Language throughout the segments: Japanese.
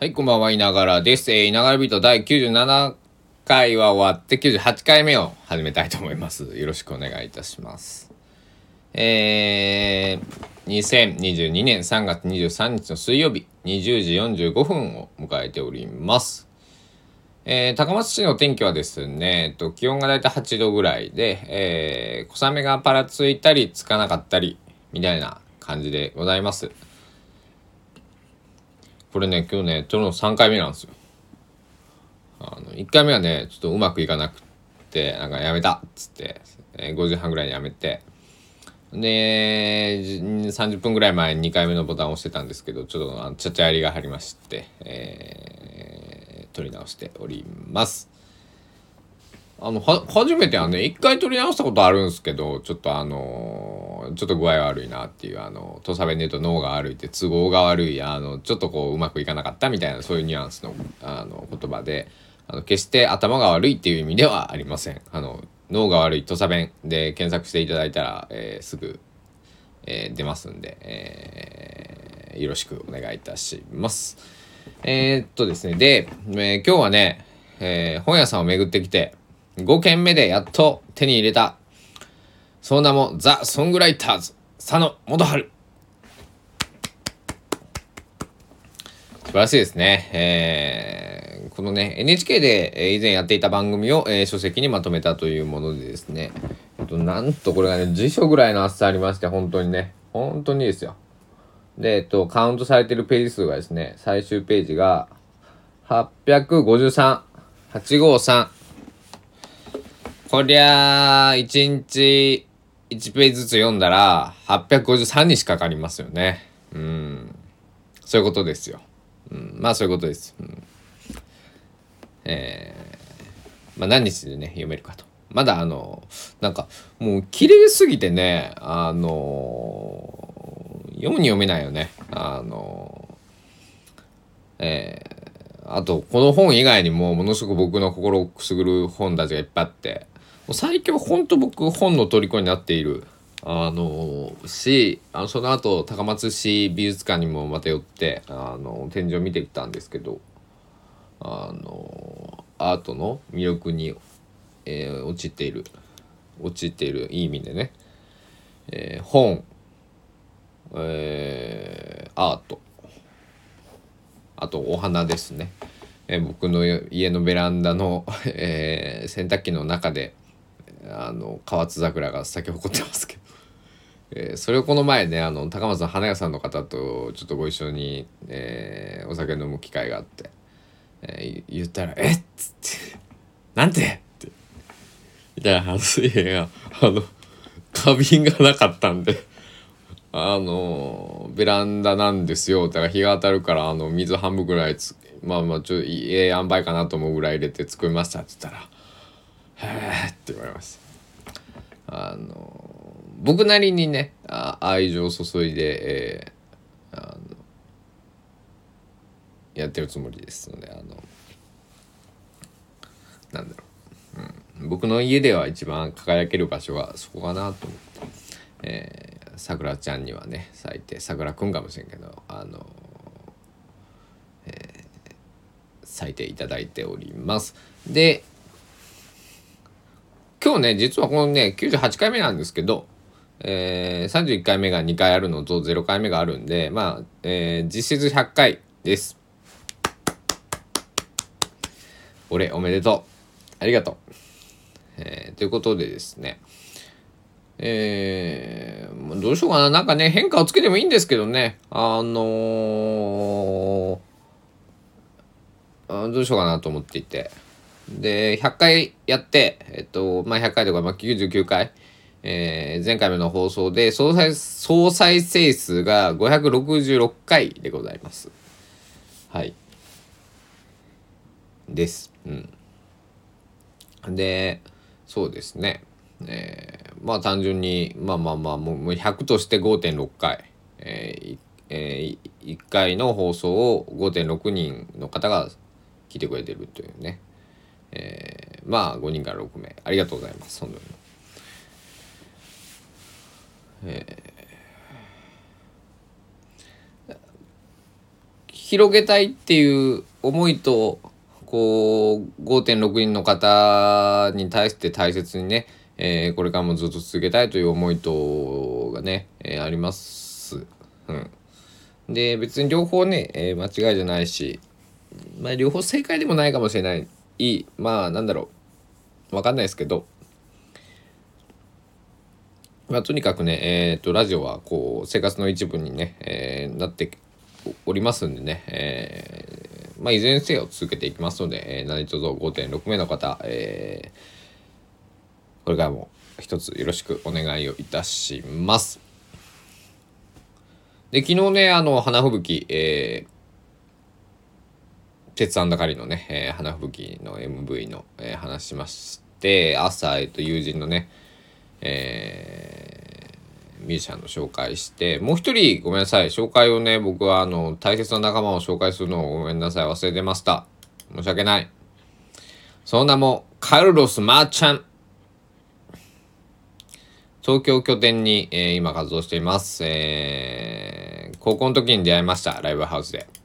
はい、こんばんは、いながらです。えー、いながらビート第97回は終わって98回目を始めたいと思います。よろしくお願いいたします。えー、2022年3月23日の水曜日、20時45分を迎えております。えー、高松市の天気はですね、えっと、気温がだいたい8度ぐらいで、えー、小雨がパラついたりつかなかったり、みたいな感じでございます。これね、今日ね、撮るの3回目なんですよ。あの、1回目はね、ちょっとうまくいかなくて、なんかやめたっつって、えー5時半ぐらいにやめて、で、30分ぐらい前に2回目のボタンを押してたんですけど、ちょっとあのちゃちゃやりが入りまして、えー、撮り直しております。あの、は、初めてはね、一回撮り直したことあるんですけど、ちょっとあのーちょっと具合悪いなっていう、あの、土佐弁で言うと脳が悪いって都合が悪い、あの、ちょっとこう、うまくいかなかったみたいな、そういうニュアンスの、あの、言葉で、あの、決して頭が悪いっていう意味ではありません。あの、脳が悪い土佐弁で検索していただいたら、えーすぐ、えー出ますんで、えーよろしくお願いいたします。えーっとですね、で、えー今日はね、えー本屋さんを巡ってきて、5軒目でやっと手に入れた、その名もザ・ソングライターズ、佐野元春。素晴らしいですね。えーこのね、NHK で以前やっていた番組を、えー書籍にまとめたというものでですね、えっと、なんとこれがね、辞書ぐらいの厚さありまして、本当にね、本当にですよ。で、えっと、カウントされてるページ数がですね、最終ページが、853、853。こりゃあ、1日1ページずつ読んだら、853にしかかりますよね。うん。そういうことですよ。うん、まあそういうことです。うん、えー、まあ何日でね、読めるかと。まだあの、なんか、もう綺麗すぎてね、あの読むに読めないよね。あのえー、あと、この本以外にも、ものすごく僕の心をくすぐる本たちがいっぱいあって、最近は本当僕、本の虜になっている。あのしあのその後高松市美術館にもまた寄ってあの展示を見てきたんですけどあのアートの魅力に、えー陥っている陥っているいい意味でね、えー本、えーアートあとお花ですね、えー僕の家のベランダの、え洗濯機の中であの河津桜が咲き誇ってますけど、えーそれをこの前ねあの高松の花屋さんの方とちょっとご一緒に、えーお酒飲む機会があって、えー言ったら「えっ?」つって「なんて?」ってみたいな話いやあの花瓶がなかったんで。あのベランダなんですよだから日が当たるからあの水半分ぐらいつまあまあちょっとええ塩梅かなと思うぐらい入れて作りましたって言ったら「へえ」って言われましたあの僕なりにねあ愛情を注いで、えーあのやってるつもりですのであのなんだろう、うん、僕の家では一番輝ける場所はそこかなと思って。えーさくらちゃんにはね咲いてさくらくんかもしれんけどあの、えー咲いていただいております。で今日ね実はこのね98回目なんですけど、えー、31回目が2回あるのと0回目があるんでまあ、えー実質100回です俺おめでとうありがとう、えーということでですねえー、どうしようかな。なんかね、変化をつけてもいいんですけどね。あのーあどうしようかなと思っていて。で、100回やって、えっと、まあ、100回とか、まあ、99回、えー前回の放送で総再、総再生数が566回でございます。はい。です。うん。で、そうですね。えーまあ単純にまあまあまあもう100として5.6回、えーえー、1回の放送を5.6人の方が聞いてくれてるというね、えーまあ5人から6名ありがとうございます本当に。えー広げたいっていう思いとこう5.6人の方に対して大切にね、えー、これからもずっと続けたいという思いとがね、えー、あります。うん、で別に両方ね、えー、間違いじゃないし、まあ、両方正解でもないかもしれないいいまあなんだろうわかんないですけど。まあ、とにかくね、えっ、ー、と、ラジオは、こう、生活の一部にね、えー、なっておりますんでね、えまあ、いずれにせよ続けていきますので、えー、何卒5.6名の方、えー、これからも一つよろしくお願いをいたします。で、昨日ね、あの、花吹雪、えー、鉄腕かりのね、えー、花吹雪の MV の、えー、話しまして、朝、えっと、友人のね、えー、ミュージシャンの紹介して、もう一人ごめんなさい。紹介をね、僕はあの、大切な仲間を紹介するのをごめんなさい。忘れてました。申し訳ない。その名も、カルロス・マーチャン。東京拠点に、えー、今活動しています。えー、高校の時に出会いました。ライブハウスで。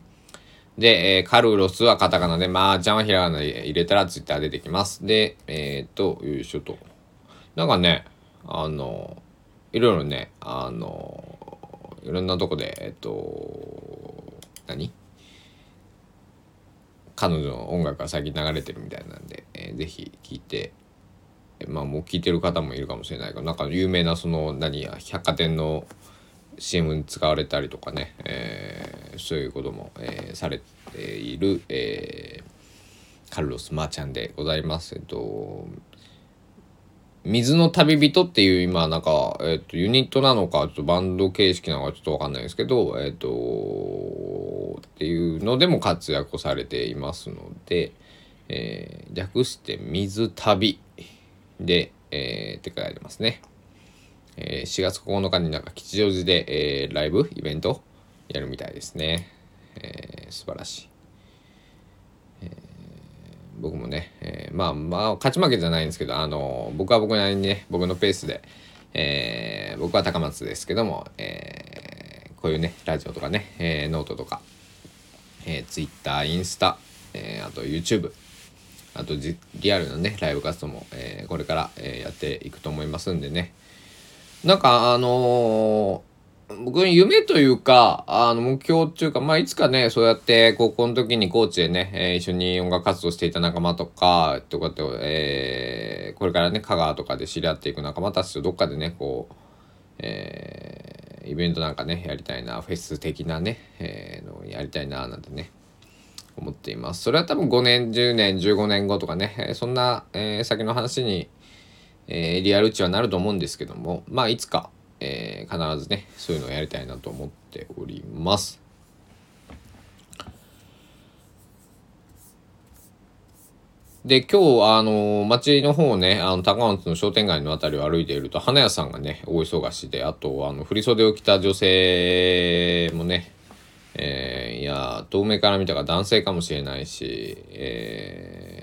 で、えー、カルロスはカタカナで、マーチャンはひらがなで入れたらツイッター出てきます。で、えー、っと、よいしょと。なんかね、あの、いろいろねあのいろんなとこでえっと何？彼女の音楽が最近流れてるみたいなんで、えー、ぜひ聴いてまあもう聴いてる方もいるかもしれないけどなんか有名なその何や百貨店の CM に使われたりとかね、えー、そういうことも、えー、されている、えー、カルロス・マーチャンでございます。えっと水の旅人っていう今なんか、えっ、と、ユニットなのか、ちょっとバンド形式なのかちょっとわかんないですけど、えっ、と、っていうのでも活躍をされていますので、えー、略して水旅で、えー、って書いてますね。えー、4月9日になんか吉祥寺で、えー、ライブイベントやるみたいですね。えー、素晴らしい。えー僕もね、えー、まあまあ勝ち負けじゃないんですけどあの僕は僕なりにね僕のペースで、えー、僕は高松ですけども、えー、こういうねラジオとかね、えー、ノートとか、えー、Twitter インスタ、えー、あと YouTube あとリアルなねライブ活動も、えー、これから、えー、やっていくと思いますんでねなんかあのー僕の夢というか、あの、目標っていうか、まあ、いつかね、そうやって高校の時に高知でね、えー、一緒に音楽活動していた仲間とか、とかって、えー、これからね、香川とかで知り合っていく仲間たちとどっかでね、こう、えー、イベントなんかね、やりたいな、フェス的なね、えー、のやりたいな、なんてね、思っています。それは多分5年、10年、15年後とかね、そんな、えー、先の話に、えー、リアル値はなると思うんですけども、まあ、いつか、えー、必ずねそういうのをやりたいなと思っております。で、今日、あの、街の方ね、あの、高松の商店街の辺りを歩いていると、花屋さんがね、大忙しで、あと、あの、振袖を着た女性もね、えー、いや、遠目から見たら男性かもしれないし、えー、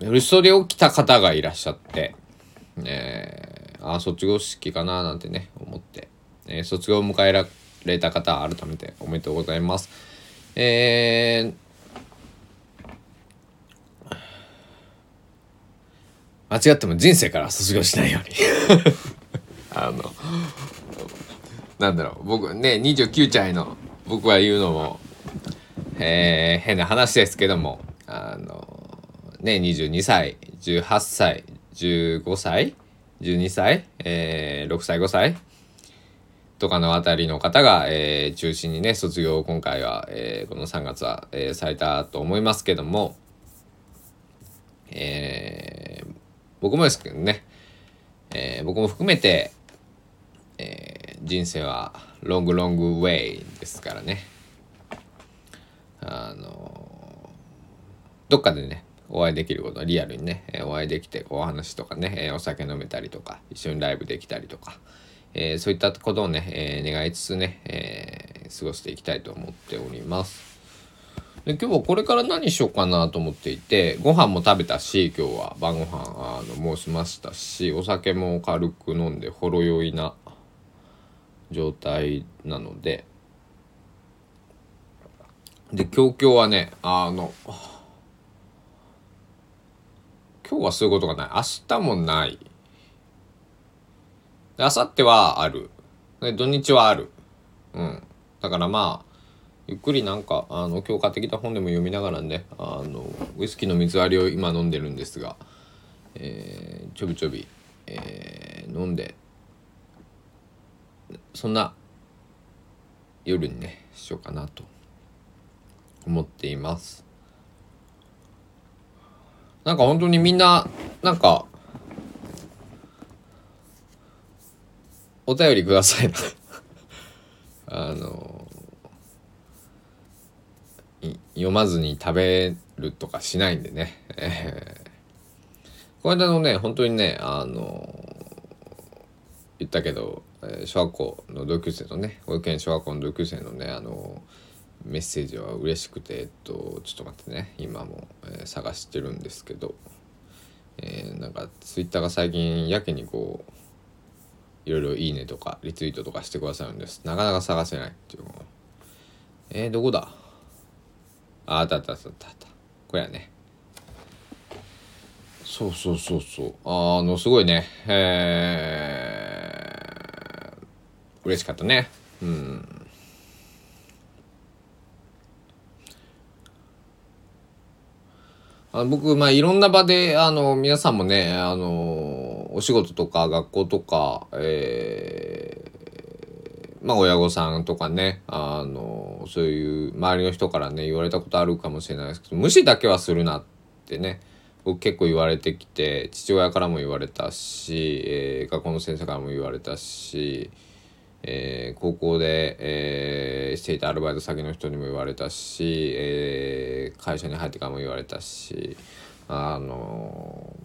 振袖を着た方がいらっしゃって、えーああ卒業式かななんてね思って、えー、卒業を迎えられた方改めておめでとうございます。えー、間違っても人生から卒業しないように。あのなんだろう僕ね29歳の僕は言うのも、えー、変な話ですけどもね22歳18歳15歳12歳、えー、6歳5歳とかのあたりの方が、えー、中心にね卒業を今回は、えー、この3月は、えー、されたと思いますけども、えー、僕もですけどね、えー、僕も含めて、えー、人生はロングロングウェイですからね。あのどっかでねお会いできることリアルにね、えお会いできてお話とかね、えお酒飲めたりとか一緒にライブできたりとか、えー、そういったことをね、えー、願いつつね、えー、過ごしていきたいと思っております。で今日はこれから何しようかなと思っていてご飯も食べたし今日は晩ご飯あのもうしましたしお酒も軽く飲んでほろ酔いな状態なのでで今日今日はねあの今日はそういうことがない。明日もない。で明後日はある。で土日はある。うん。だからまあゆっくりなんかあの強化的な本でも読みながらねあのウイスキーの水割りを今飲んでるんですが、えー、ちょびちょび、えー、飲んでそんな夜にねしようかなと思っています。なんか本当にみんななんかお便りください あの読まずに食べるとかしないんでね、えー、この間のね本当にねあの言ったけど、えー、小学校の同級生のね保育園小学校の同級生のねあのメッセージは嬉しくてえっとちょっと待ってね。今も、えー、探してるんですけど、えー、なんかツイッターが最近やけにこういろいろいいねとかリツイートとかしてくださるんです。なかなか探せないっていうのえー、どこだ？ああったあったあったあった。これやね。そうそうそうそう。あのすごいね。えー、嬉しかったね。うん。あ僕、まあ、いろんな場で、あの、皆さんもね、あの、お仕事とか学校とか、えー、まあ、親御さんとかね、あの、そういう周りの人からね、言われたことあるかもしれないですけど、無視だけはするなってね、僕結構言われてきて、父親からも言われたし、えー、学校の先生からも言われたし、えー、高校で、えー、していたアルバイト先の人にも言われたし、えー、会社に入ってからも言われたしあの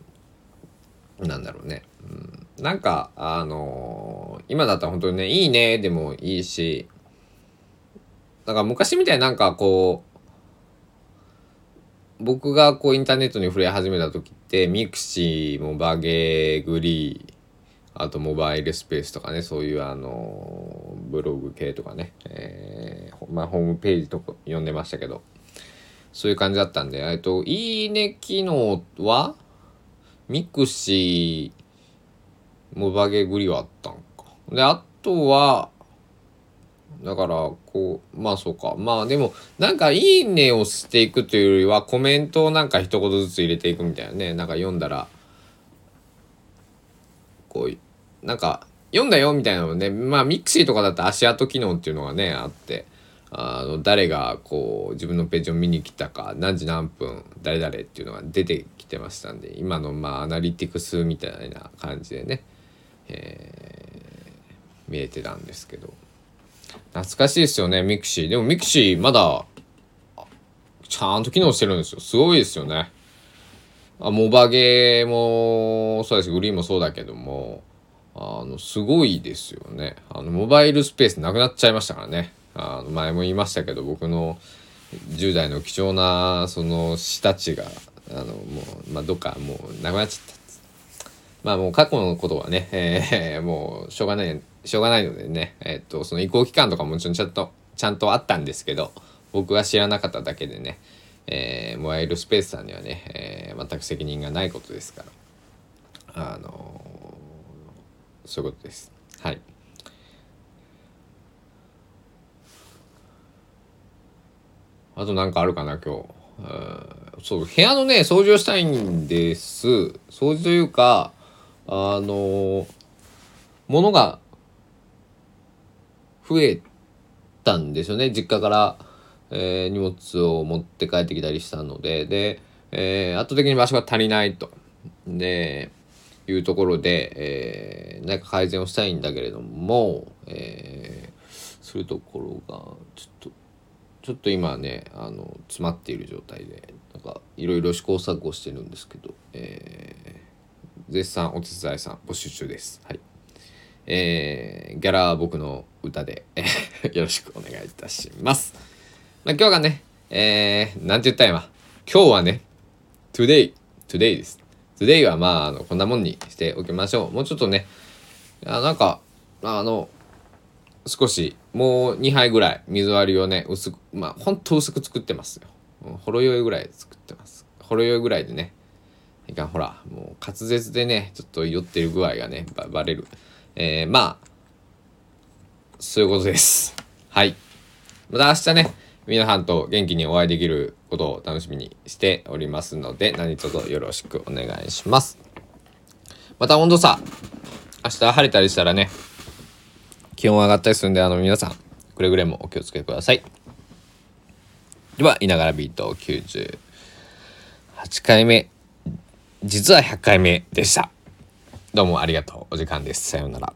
なんだろうね、うん、なんかあの今だったら本当にね「いいね」でもいいしだから昔みたいになんかこう僕がこうインターネットに触れ始めた時ってミクシーモバゲーグリーあとモバイルスペースとかね、そういうあの、ブログ系とかね、えー、まあホームページとか読んでましたけど、そういう感じだったんで、えっと、いいね機能は、ミクシー、モバゲグリはあったんか。で、あとは、だから、こう、まあそうか。まあでも、なんかいいねをしていくというよりは、コメントをなんか一言ずつ入れていくみたいなね。なんか読んだら、こう、なんか読んだよみたいなのねまあミクシーとかだと足跡機能っていうのがねあってあの誰がこう自分のページを見に来たか何時何分誰々っていうのが出てきてましたんで今のまあアナリティクスみたいな感じでね、えー、見えてたんですけど。懐かしいですよねミクシー。でもミクシーまだちゃんと機能してるんですよ。すごいですよね。あモバゲーもそうだしグリーンもそうだけどもあの、すごいですよね。あの、モバイルスペースなくなっちゃいましたからね。あの、前も言いましたけど、僕の10代の貴重な、その、死たちが、あの、もう、まあ、どっかもう、なくなっちゃった。まあ、もう過去のことはね、えー、もう、しょうがない、しょうがないのでね、えー、っと、その移行期間とかももちろんちゃんと、ちゃんとあったんですけど、僕が知らなかっただけでね、えー、モバイルスペースさんにはね、えー、全く責任がないことですから、あのそういうことです。はい。あと何かあるかな今日。そう部屋のね掃除をしたいんです。掃除というかあの物が増えたんですよね。実家から、えー、荷物を持って帰ってきたりしたので。で、えー、圧倒的に場所が足りないと。でいうところで、えー、なんか改善をしたいんだけれども、えー、するところがちょっとちょっと今ねあの詰まっている状態でなんかいろいろ試行錯誤してるんですけど、えー、絶賛お手伝いさん募集中です。はいえー、ギャラは僕の歌で よろしくお願いいたします。まあ、今日がね、えー、なんて言ったんや今日はね、today、today です。Today はまあ、あの、こんなもんにしておきましょう。もうちょっとね、あなんか、あの、少しもう2杯ぐらい水割りをね薄くまあほんと薄く作ってますよ。ほろ酔いぐらい作ってます。ほろ酔いぐらいでねいかんほらもう滑舌でねちょっと酔ってる具合がねばバレる。えー、まあそういうことです。はい。また明日ね皆さんと元気にお会いできることを楽しみにしておりますので何卒よろしくお願いします。また温度差明日晴れたりしたらね気温上がったりするんであの皆さんくれぐれもお気をつけください。ではいながらビート98回目実は100回目でした。どうもありがとう。お時間です。さようなら。